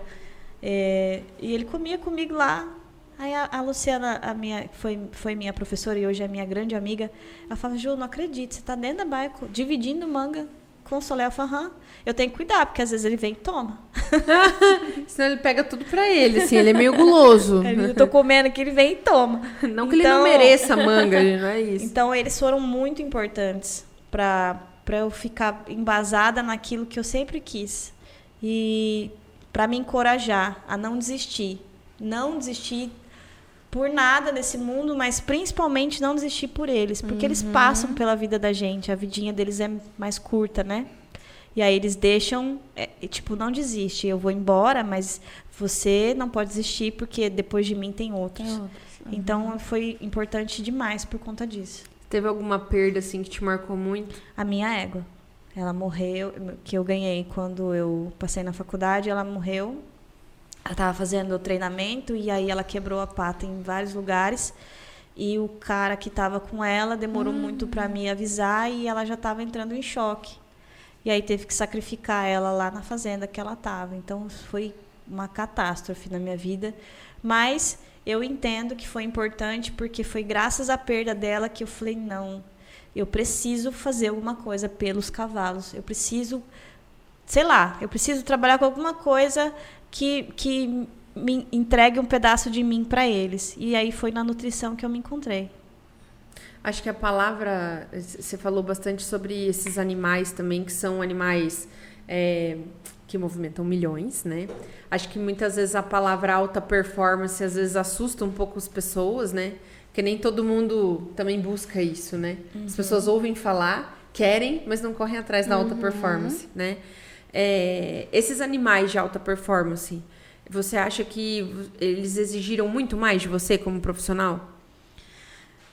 É, e ele comia comigo lá. Aí a, a Luciana, a minha, foi, foi minha professora e hoje é minha grande amiga, ela falava, Ju, não acredito, você tá dentro da baia, co- dividindo manga com o Soléu. Eu eu tenho que cuidar, porque às vezes ele vem e toma. Senão ele pega tudo pra ele, assim, ele é meio guloso. Eu tô comendo aqui, ele vem e toma. Não que ele não Então- mereça manga, não é isso. Então, eles foram muito importantes para para eu ficar embasada naquilo que eu sempre quis. E para me encorajar a não desistir. Não desistir por nada nesse mundo, mas principalmente não desistir por eles. Porque eles passam pela vida da gente. A vidinha deles é mais curta, né? E aí eles deixam, é, tipo, não desiste. Eu vou embora, mas você não pode desistir porque depois de mim tem outros. Então foi importante demais por conta disso. Teve alguma perda, assim, que te marcou muito? A minha égua. Ela morreu, que eu ganhei quando eu passei na faculdade, ela morreu. Ela estava fazendo o treinamento e aí ela quebrou a pata em vários lugares. E o cara que estava com ela demorou muito para me avisar e ela já estava entrando em choque. E aí teve que sacrificar ela lá na fazenda que ela estava. Então foi uma catástrofe na minha vida. Mas eu entendo que foi importante porque foi graças à perda dela que eu falei não, eu preciso fazer alguma coisa pelos cavalos. Eu preciso, sei lá, eu preciso trabalhar com alguma coisa que, que me entregue um pedaço de mim para eles. E aí foi na nutrição que eu me encontrei. Acho que a palavra. Você falou bastante sobre esses animais também, que são animais é, que movimentam milhões, né? Acho que muitas vezes a palavra alta performance às vezes assusta um pouco as pessoas, né? Porque nem todo mundo também busca isso, né? As pessoas ouvem falar, querem, mas não correm atrás da alta performance, né? É, esses animais de alta performance, você acha que eles exigiram muito mais de você como profissional?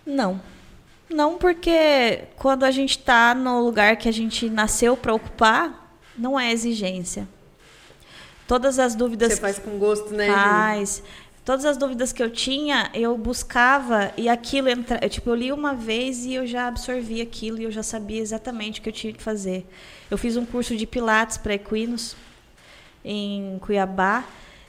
Não. Não, porque quando a gente está no lugar que a gente nasceu para ocupar, não é exigência. Todas as dúvidas Você faz com gosto, né? Faz. Todas as dúvidas que eu tinha, eu buscava e aquilo entra, eu, tipo, eu li uma vez e eu já absorvi aquilo e eu já sabia exatamente o que eu tinha que fazer. Eu fiz um curso de pilates para equinos em Cuiabá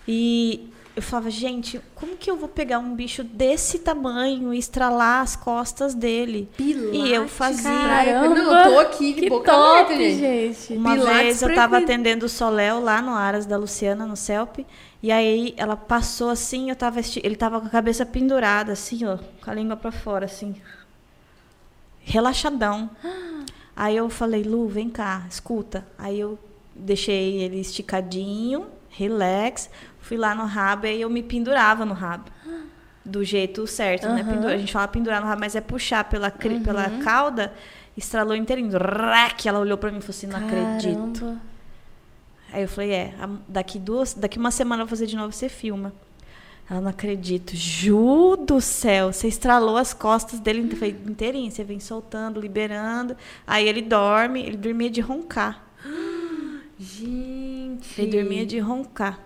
e eu falava, gente, como que eu vou pegar um bicho desse tamanho e estralar as costas dele? E eu fazia. Caramba! Não, eu tô aqui de Que boca top, aberta, gente. gente. Uma Pilates vez eu tava atendendo o Soléu lá no Aras da Luciana, no CELP. E aí ela passou assim, eu tava esti- ele tava com a cabeça pendurada, assim, ó, com a língua pra fora, assim. Relaxadão. Aí eu falei, Lu, vem cá, escuta. Aí eu deixei ele esticadinho, relax, fui lá no rabo e eu me pendurava no rabo. Do jeito certo, né? Aham. Pendura- a gente fala pendurar no rabo, mas é puxar pela, cri- pela cauda, estralou inteirinho. Rac, ela olhou pra mim e falou assim, não acredito. Caramba. Aí eu falei, é, daqui duas, daqui uma semana eu vou fazer de novo, você filma. Ela não acredito. Ju do céu, você estralou as costas dele inteirinho, você vem soltando, liberando. Aí ele dorme, ele dormia de roncar. Gente. Ele dormia de roncar.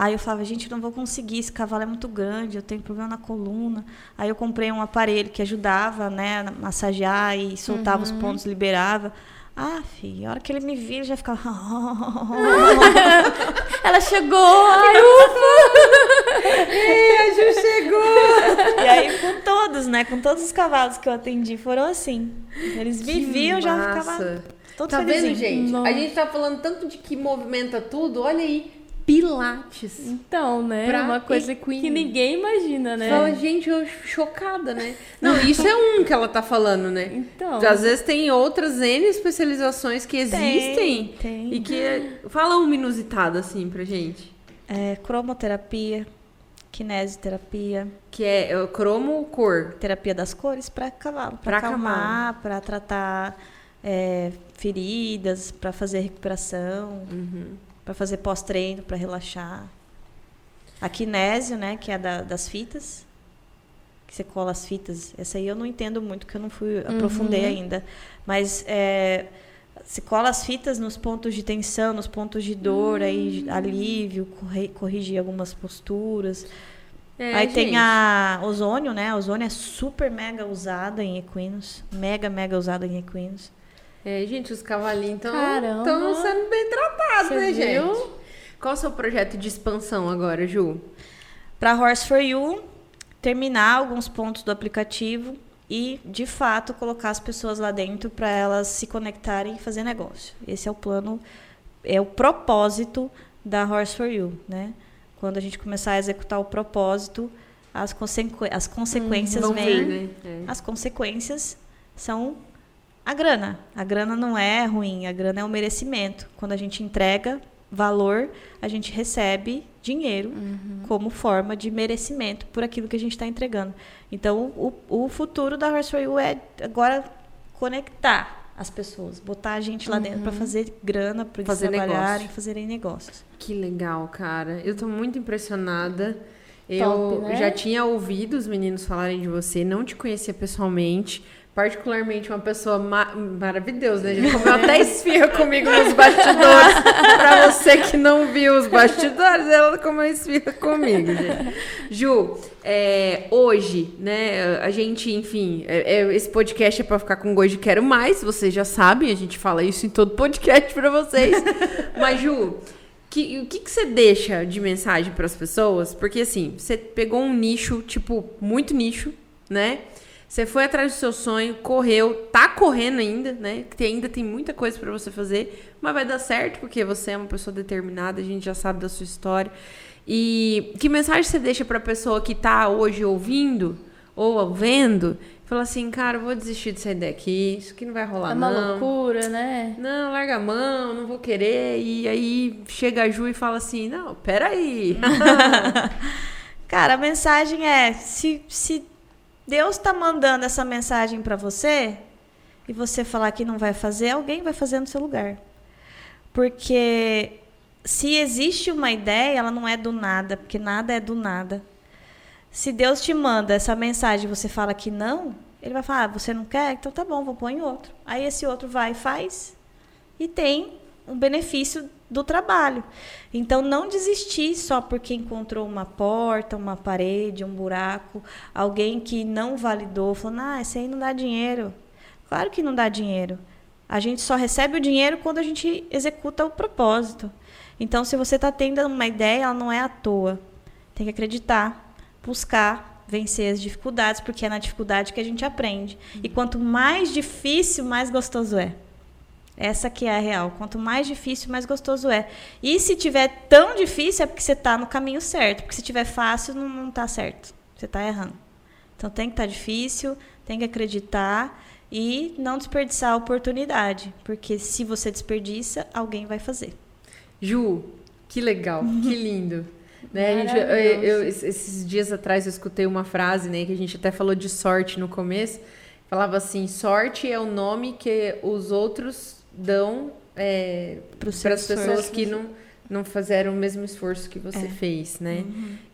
Aí eu falava, gente, eu não vou conseguir, esse cavalo é muito grande, eu tenho problema na coluna. Aí eu comprei um aparelho que ajudava, né, a massagear e soltava os pontos, liberava. Ah, filha, a hora que ele me via, ele já ficava. Ela chegou! Ei, a Ju chegou! E aí, com todos, né? Com todos os cavalos que eu atendi, foram assim. Eles me viam, já ficava todo Tá felizinho. vendo, gente? Nossa. A gente tá falando tanto de que movimenta tudo, olha aí. Pilates. Então, né? Pra uma coisa equine. que ninguém imagina, né? Fala, gente, eu chocada, né? Não, isso é um que ela tá falando, né? Então. Às vezes tem outras N especializações que existem tem. e que fala uma inusitada assim pra gente. É, cromoterapia, kinesioterapia, Que é, é cromo cor. terapia das cores para cavalo, Pra para acalmar, para tratar é, feridas, para fazer recuperação, Uhum. Para fazer pós-treino, para relaxar. A kinésio, né, que é da- das fitas, que você cola as fitas. Essa aí eu não entendo muito, que eu não fui aprofundei ainda. Mas é, se cola as fitas nos pontos de tensão, nos pontos de dor, aí alívio, corre- corrigir algumas posturas. É, Aí gente. tem a ozônio, né? A ozônio é super mega usada em equinos. Mega, mega usada em equinos. É, gente, os cavalinhos estão sendo bem tratados, Você né, viu? gente? Qual o seu projeto de expansão agora, Ju? Para Horse for You, terminar alguns pontos do aplicativo e, de fato, colocar as pessoas lá dentro para elas se conectarem e fazer negócio. Esse é o plano, é o propósito da Horse for You, né? Quando a gente começar a executar o propósito, as, consequ as consequências Vão vêm. vir, né? É. As consequências são a grana. A grana não é ruim, a grana é um merecimento. Quando a gente entrega valor, a gente recebe dinheiro como forma de merecimento por aquilo que a gente está entregando. Então, o, o futuro da Horse for You é agora conectar as pessoas, botar a gente lá dentro para fazer grana, para eles Fazer trabalharem, negócio. fazerem negócios. Que legal, cara. Eu tô muito impressionada. Eu Top, né? já tinha ouvido os meninos falarem de você, não te conhecia pessoalmente. Particularmente uma pessoa ma maravilhosa, né? Já comeu até esfirra comigo nos bastidores. pra você que não viu os bastidores, ela comeu esfirra comigo, gente. Ju, é, hoje, né, a gente, enfim, é- é- esse podcast é pra ficar com gosto de quero mais, vocês já sabem, a gente fala isso em todo podcast pra vocês. Mas, Ju, que- o que, que você deixa de mensagem para as pessoas? Porque assim, você pegou um nicho, tipo, muito nicho, né? Você foi atrás do seu sonho, correu, tá correndo ainda, né? Que ainda tem muita coisa para você fazer, mas vai dar certo porque você é uma pessoa determinada, a gente já sabe da sua história. E que mensagem você deixa para a pessoa que tá hoje ouvindo ou vendo? Fala assim, cara, eu vou desistir dessa ideia aqui, isso aqui não vai rolar É uma não. loucura, né? Não, larga a mão, não vou querer. E aí chega a Ju e fala assim: Não, peraí. Cara, a mensagem é: se, se Deus está mandando essa mensagem para você e você falar que não vai fazer, alguém vai fazer no seu lugar. Porque se existe uma ideia, ela não é do nada, porque nada é do nada. Se Deus te manda essa mensagem e você fala que não, ele vai falar: ah, você não quer? Então tá bom, vou pôr em outro. Aí esse outro vai e faz e tem um benefício do trabalho. Então, não desistir só porque encontrou uma porta, uma parede, um buraco, alguém que não validou, falando, ah, esse aí não dá dinheiro. Claro que não dá dinheiro. A gente só recebe o dinheiro quando a gente executa o propósito. Então, se você está tendo uma ideia, ela não é à toa. Tem que acreditar, buscar, vencer as dificuldades, porque é na dificuldade que a gente aprende. E quanto mais difícil, mais gostoso é. Essa que é a real. Quanto mais difícil, mais gostoso é. E se tiver tão difícil, é porque você está no caminho certo. Porque se tiver fácil, não, não tá certo. Você está errando. Então tem que estar difícil, tem que acreditar e não desperdiçar a oportunidade. Porque se você desperdiça, alguém vai fazer. Ju, que legal, que lindo. Né, gente, eu- eu- esses dias atrás eu escutei uma frase, né, que a gente até falou de sorte no começo. Falava assim: sorte é o nome que os outros dão é, para as pessoas que não, não fizeram o mesmo esforço que você É. fez, né?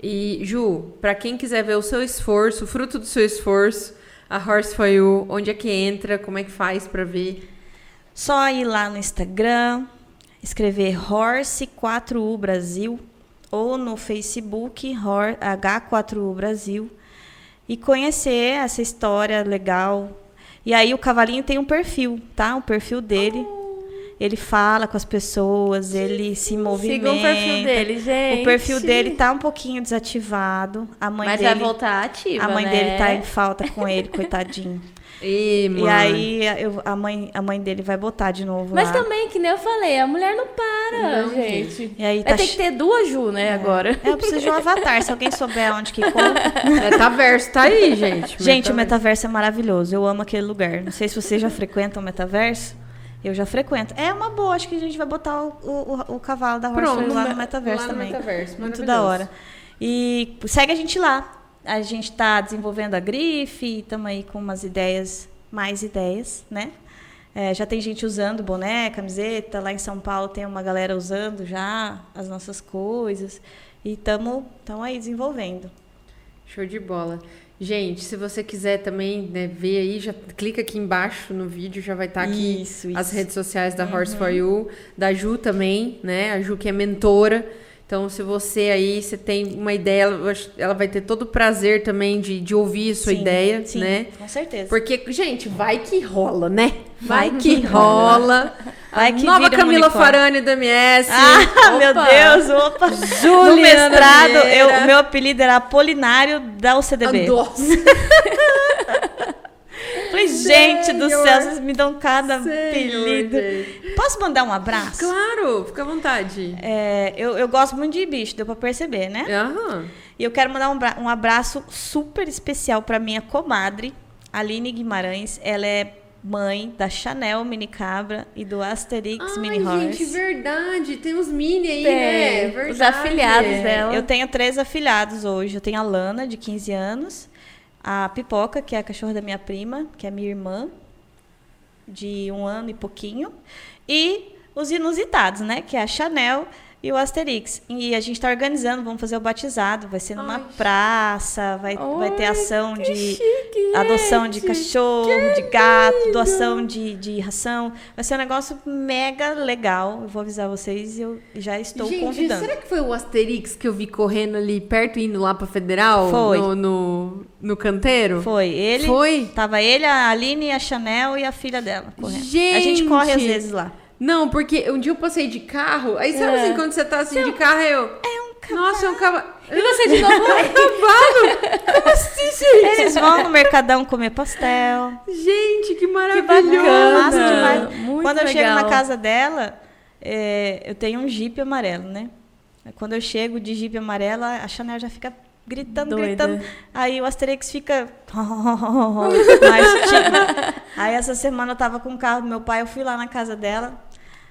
E, Ju, para quem quiser ver o seu esforço, o fruto do seu esforço, a Horse for You, onde é que entra, como é que faz para ver? Só ir lá no Instagram, escrever Horse4U Brasil ou no Facebook Hor- H4U Brasil e conhecer essa história legal. E aí o cavalinho tem um perfil, tá? O perfil dele. Ele fala com as pessoas, ele se movimenta. Sigam o perfil dele, gente. O perfil dele tá um pouquinho desativado. A mãe Mas dele, vai voltar ativa, a mãe né? dele tá em falta com ele, coitadinho. Ih, mano. E aí eu- a, mãe, a mãe dele vai botar de novo Mas lá. também, que nem eu falei, a mulher não para, Não, gente. E aí tá ter que ter duas Ju, né, agora. É, eu preciso de um avatar. Se alguém souber onde que compra. Metaverso tá aí, gente. Gente, o metaverso é maravilhoso. Eu amo aquele lugar. Não sei se vocês já frequentam o metaverso. Eu já frequento. É uma boa. Acho que a gente vai botar o, o, o cavalo da Horse Pronto, lá no no me- metaverso lá no também. metaverso, Muito da hora. E segue a gente lá. A gente está desenvolvendo a grife. Estamos aí com umas ideias, mais ideias, né? É, já tem gente usando boné, camiseta. Lá em São Paulo tem uma galera usando já as nossas coisas. E estamos aí desenvolvendo. Show de bola. Gente, se você quiser também né, ver aí, já clica aqui embaixo no vídeo, já vai estar aqui Isso, as isso. redes sociais da Horse for You, da Ju também, né? A Ju que é mentora. Então, se você aí, você tem uma ideia, ela, vai ter todo o prazer também de, de ouvir a sua Sim, ideia, sim, né? Com certeza. Porque, gente, vai que rola, né? Vai, que rola. Vai que Nova um Camila. Farani do MS. Ah, meu Opa. Deus, opa. Juliana no mestrado, eu, o meu apelido era Apolinário da UCDB. Nossa, Falei, gente do Senhor. céu, vocês me dão cada Senhor, apelido. gente. Posso mandar um abraço? Claro, fica à vontade. É, eu, eu gosto muito de bicho, deu pra perceber, né? Aham. E eu quero mandar um, um abraço super especial pra minha comadre, Aline Guimarães. Ela é mãe da Chanel Mini Cabra e do Asterix Mini Ai, Horse. gente, verdade. Tem uns mini aí, Tem. né? Os Verdade. afiliados É. dela. Eu tenho três afilhados hoje. Eu tenho a Lana, de 15 anos, a Pipoca, que é a cachorra da minha prima, que é minha irmã, de um ano e pouquinho, e os inusitados, né? Que é a Chanel e o Asterix. E a gente está organizando, vamos fazer o batizado, vai ser numa Ai. praça, vai, vai ter ação de chique, adoção de cachorro, de gato, doação de, de ração. Vai ser um negócio mega legal. Eu vou avisar vocês e eu já estou Gente, convidando. será que foi o Asterix que eu vi correndo ali perto, indo lá pra Federal? Foi. No, no, no canteiro? Foi. Ele. Foi? Tava ele, a Aline, a Chanel e a filha dela correndo. A Gente! gente corre às vezes lá. Não, porque um dia eu passei de carro, aí sabe É. assim, quando você tá assim de carro, eu... É um cavalo. Nossa, é um cavalo. E você de novo? cavalo? Como assim, gente? Eles vão no Mercadão comer pastel. Gente, que maravilhoso. bacana. Massa demais. Muito Quando eu chego legal. na casa dela, é, eu tenho um Jeep amarelo, né? Quando eu chego de Jeep amarelo, a Chanel já fica gritando, Doida. gritando. Aí o Asterix fica tímido. Aí essa semana eu tava com o carro do meu pai, eu fui lá na casa dela.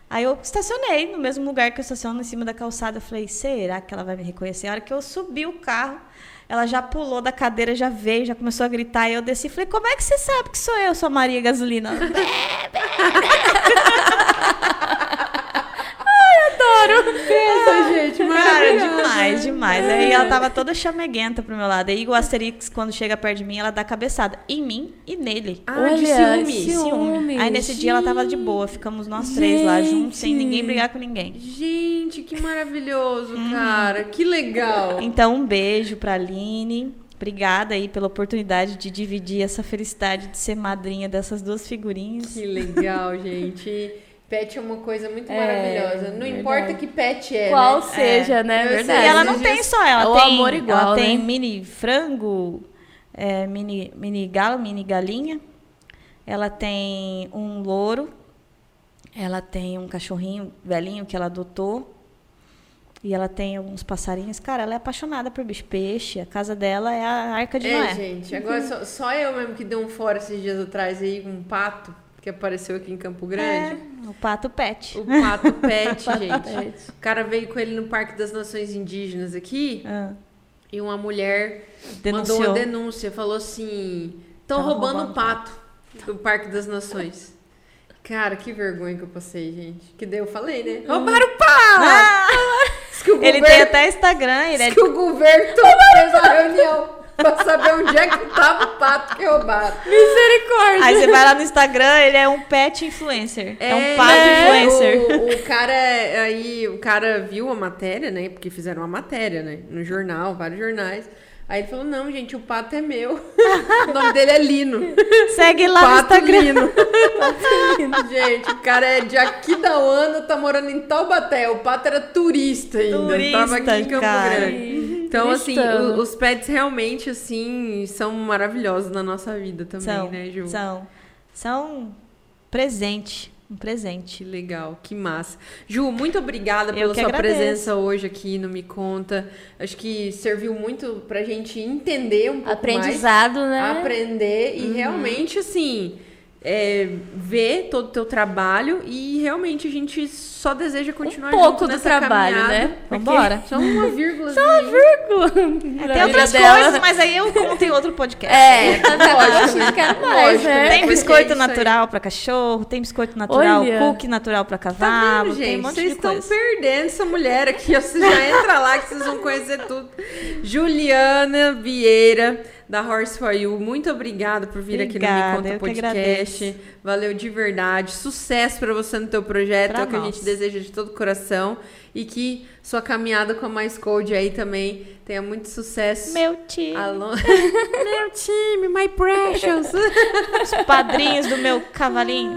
Aí eu estacionei no mesmo lugar que eu estaciono, em cima da calçada. Eu falei, será que ela vai me reconhecer? A hora que eu subi o carro, ela já pulou da cadeira, já veio, já começou a gritar. E eu desci e falei, como é que você sabe que sou eu, sua Maria Gasolina? Pensa, gente, Cara, demais, demais. Aí ela tava toda chameguenta pro meu lado. Aí o Asterix, quando chega perto de mim, ela dá cabeçada em mim e nele. Ah, de Olha, ciúme. ciúme. Aí nesse dia ela tava de boa, ficamos nós três lá juntos, sem Gente. ninguém brigar com ninguém. Gente, que maravilhoso, Uhum. cara. Que legal. Então, um beijo pra Aline. Obrigada aí pela oportunidade de dividir essa felicidade de ser madrinha dessas duas figurinhas. Que legal, gente. Pet é uma coisa muito É, maravilhosa. Não verdade. importa que pet é, Qual né? seja, né? Eu sei. Verdade. E ela não tem só, ela É o tem, amor igual, ela tem né? mini frango, é, mini, mini galo, mini galinha. Ela tem um louro. Ela tem um cachorrinho velhinho que ela adotou. E ela tem alguns passarinhos. Cara, ela é apaixonada por bicho peixe. A casa dela é a Arca de É, Noé. gente. Agora só, só eu mesmo que dei um fora esses dias atrás aí com um pato que apareceu aqui em Campo Grande. É, o pato pet. O pato pet, Pato gente. pet. O cara veio com ele no Parque das Nações Indígenas aqui Ah, e uma mulher denunciou. mandou uma denúncia. Falou assim: estão Tão roubando roubando o pato do Parque das Nações. Cara, que vergonha que eu passei, gente. Que daí eu falei, né? Roubaram o pato! Hum. Ah! Ele governo- tem até Instagram, ele é que o governo todo fez reunião pra saber onde é que tava o pato que roubaram. Misericórdia. Aí você vai lá no Instagram, ele é um pet influencer. É, um pato né? influencer. O, o cara aí, o cara viu a matéria, né? Porque fizeram uma matéria, né? No jornal, vários jornais. Aí ele falou, não, gente, o pato é meu. o nome dele é Lino. Segue lá no Pato Instagram. Lino. gente, o cara é de Aquidauana, tá morando em Taubaté. O pato era turista ainda. tava aqui em Turista, Campo cara. Grande. Então, assim, o- os pets realmente, assim, são maravilhosos na nossa vida também, São, né, Ju? são, são presente, um presente. Que legal, que massa. Ju, muito obrigada pela sua agradeço. presença hoje aqui no Me Conta. Acho que serviu muito pra gente entender um pouco mais. Aprendizado, né? aprender e realmente assim é, ver todo o teu trabalho e realmente a gente só deseja continuar Um pouco junto do nessa trabalho, caminhada, né? Vambora. Só uma vírgula. Tem outras coisas, mas aí eu conto em outro podcast. É, tá lógico, a gente quer mais, Lógico, né? né? Tem biscoito aí- natural pra cachorro, tem biscoito natural, Olha. cookie natural pra Tá cavalo, vendo, tem um gente? monte Vocês estão perdendo essa mulher aqui. Você já entra lá que vocês vão conhecer tudo. Juliana Vieira, da Horse for You. Muito obrigada por vir aqui no Me Obrigada, Conta Podcast. Valeu de verdade. Sucesso pra você no teu projeto. Pra é o que a gente deseja de todo o coração. E que sua caminhada com a Mais Code aí também tenha muito sucesso. Meu Alô... Meu time, my precious. os padrinhos do meu cavalinho.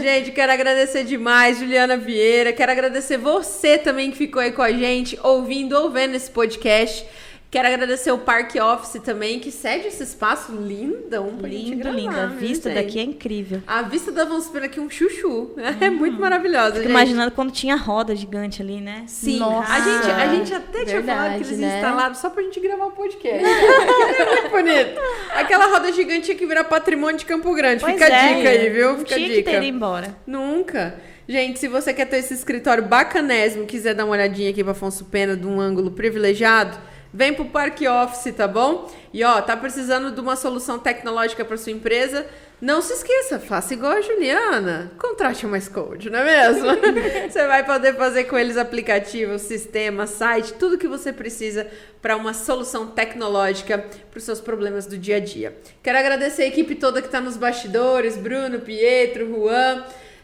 Gente, quero agradecer demais, Juliana Vieira. Quero agradecer você também que ficou aí com a gente, ouvindo ou vendo esse podcast. Quero agradecer o Parque Office também, que cede esse espaço lindão pra gente Lindo, gravar, lindo. A vista gente? daqui é incrível. A vista da Super aqui é um chuchu. É muito maravilhosa, Fico gente. imaginando quando tinha roda gigante ali, né? Sim, Nossa, a, gente, a gente até tinha falado que verdade, eles né? instalaram só pra gente gravar o podcast. é muito bonito. Aquela roda gigante tinha que virar patrimônio de Campo Grande. Pois Fica a é, dica aí, viu? Fica a tinha dica. que ter ido embora. Nunca. Gente, se você quer ter esse escritório bacanésimo, quiser dar uma olhadinha aqui para Afonso Pena, de um ângulo privilegiado, vem pro Parque Office, tá bom? E ó, tá precisando de uma solução tecnológica para sua empresa? Não se esqueça, faça igual a Juliana. Contrate uma Code, não é mesmo? você vai poder fazer com eles aplicativos, sistema, site, tudo que você precisa para uma solução tecnológica para os seus problemas do dia a dia. Quero agradecer a equipe toda que está nos bastidores, Bruno, Pietro, Juan.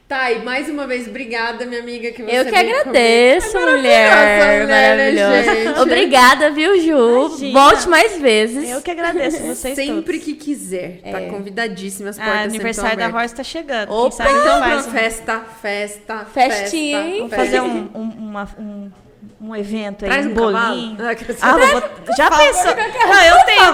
Tá, e mais uma vez, obrigada, minha amiga, que você Eu que agradeço, comigo. É mulher. maravilhosa, né, Maravilhosa. gente? Obrigada, viu, Ju? Imagina. Volte mais vezes. Eu que agradeço vocês Sempre todos. que quiser, tá convidadíssima, as portas Ah, aniversário da. Horse tá chegando. Opa, Quem sabe Então, faz um- festa, festa, Festinha, festa, hein? festa. fazer um, um, uma- um, um evento aí, Traz um um bolinho. Ah, Ah, vou já pensou? Não, eu tenho.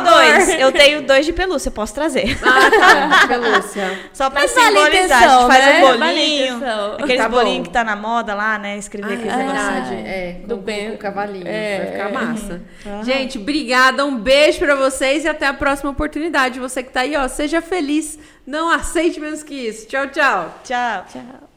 Eu tenho dois de pelúcia, posso trazer. Ah, tá, pelúcia. Só pra Mas vale a simbolizar. intenção, a gente faz né? um Vale bolinho. intenção. aqueles Tá bom. bolinhos que tá na moda lá, né? Escrever Ah, aqueles é verdade, é. Do Com, bem- com o cavalinho. É. Vai ficar massa. Aham. Gente, obrigada. Um beijo pra vocês e até a próxima oportunidade. Você que tá aí, ó, seja feliz. Não aceite menos que isso. Tchau, tchau. Tchau. Tchau.